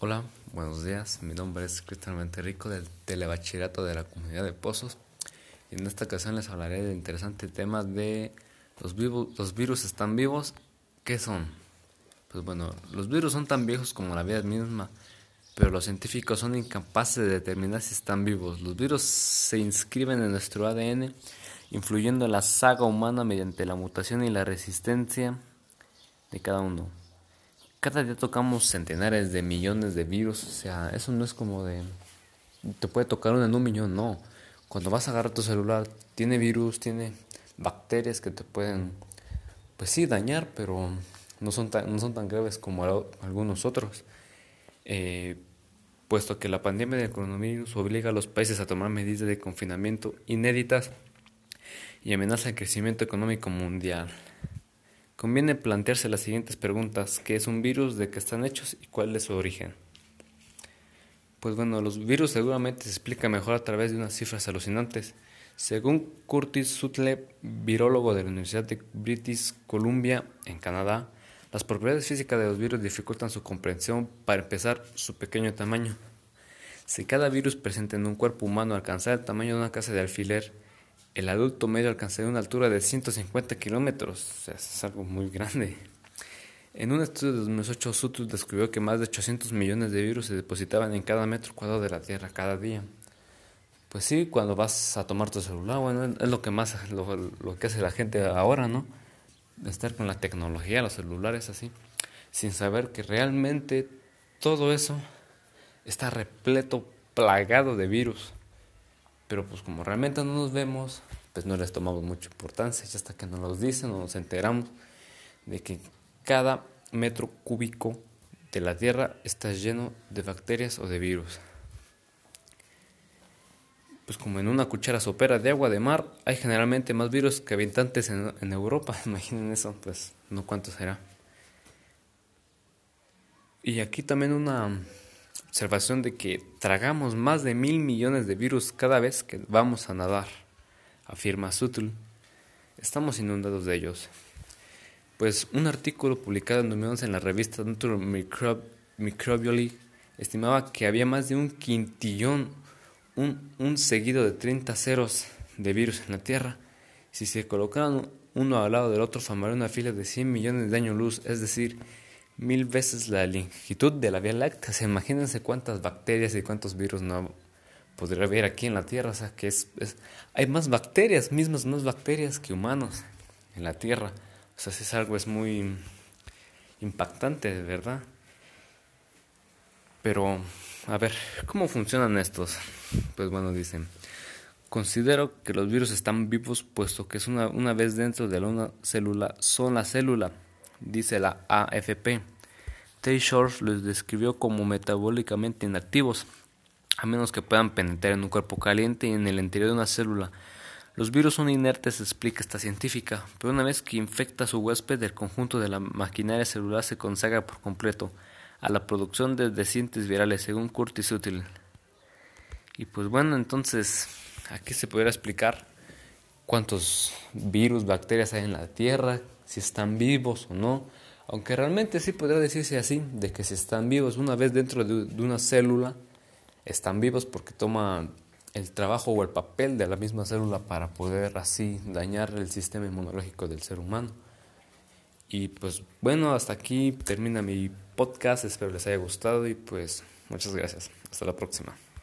Hola, buenos días. Mi nombre es Cristian Monterrico del Telebachillerato de la Comunidad de Pozos y en esta ocasión les hablaré del interesante tema de los, los virus están vivos. ¿Qué son? Pues bueno, los virus son tan viejos como la vida misma, pero los científicos son incapaces de determinar si están vivos. Los virus se inscriben en nuestro ADN, influyendo en la saga humana mediante la mutación y la resistencia de cada uno cada día tocamos centenares de millones de virus, o sea, eso no es como de, te puede tocar uno en un millón, no. Cuando vas a agarrar tu celular, tiene virus, tiene bacterias que te pueden, pues sí, dañar, pero no son tan, no son tan graves como algunos otros. Eh, puesto que la pandemia del coronavirus obliga a los países a tomar medidas de confinamiento inéditas y amenaza el crecimiento económico mundial. Conviene plantearse las siguientes preguntas. ¿Qué es un virus? ¿De qué están hechos? ¿Y cuál es su origen? Pues bueno, los virus seguramente se explican mejor a través de unas cifras alucinantes. Según Curtis Sutleb, virólogo de la Universidad de British Columbia en Canadá, las propiedades físicas de los virus dificultan su comprensión, para empezar, su pequeño tamaño. Si cada virus presente en un cuerpo humano alcanzara el tamaño de una casa de alfiler, el adulto medio alcanzaría una altura de 150 kilómetros, o sea, es algo muy grande. En un estudio de 2008, Sutus descubrió que más de 800 millones de virus se depositaban en cada metro cuadrado de la Tierra cada día. Pues sí, cuando vas a tomar tu celular, bueno, es lo que más, lo, lo que hace la gente ahora, ¿no? Estar con la tecnología, los celulares así, sin saber que realmente todo eso está repleto, plagado de virus. Pero pues como realmente no nos vemos, pues no les tomamos mucha importancia. Y hasta que nos los dicen o nos enteramos de que cada metro cúbico de la Tierra está lleno de bacterias o de virus. Pues como en una cuchara sopera de agua de mar, hay generalmente más virus que habitantes en, en Europa. Imaginen eso, pues no cuánto será. Y aquí también una observación de que tragamos más de mil millones de virus cada vez que vamos a nadar, afirma Sutul. Estamos inundados de ellos. Pues un artículo publicado en 2011 en la revista Nature Microbiology estimaba que había más de un quintillón, un, un seguido de 30 ceros de virus en la Tierra. Si se colocaran uno al lado del otro, formaría una fila de 100 millones de años luz, es decir, mil veces la longitud de la Vía Láctea. O imagínense cuántas bacterias y cuántos virus no podría haber aquí en la Tierra. O sea, que es, hay más bacterias, mismas más bacterias que humanos en la Tierra. O sea, es algo es muy impactante, ¿verdad? Pero, a ver, ¿cómo funcionan estos? Pues bueno, dicen, considero que los virus están vivos puesto que es una, una vez dentro de una célula, son la célula dice la AFP. Taylor los describió como metabólicamente inactivos, a menos que puedan penetrar en un cuerpo caliente y en el interior de una célula. Los virus son inertes, explica esta científica, pero una vez que infecta a su huésped, el conjunto de la maquinaria celular se consagra por completo a la producción de descientes virales, según Curtis Sutil. Y pues bueno, entonces aquí se podría explicar cuántos virus, bacterias hay en la Tierra, si están vivos o no. Aunque realmente sí podría decirse así, de que si están vivos una vez dentro de, una célula, están vivos porque toma el trabajo o el papel de la misma célula para poder así dañar el sistema inmunológico del ser humano. Y pues bueno, hasta aquí termina mi podcast, espero les haya gustado y pues muchas gracias. Hasta la próxima.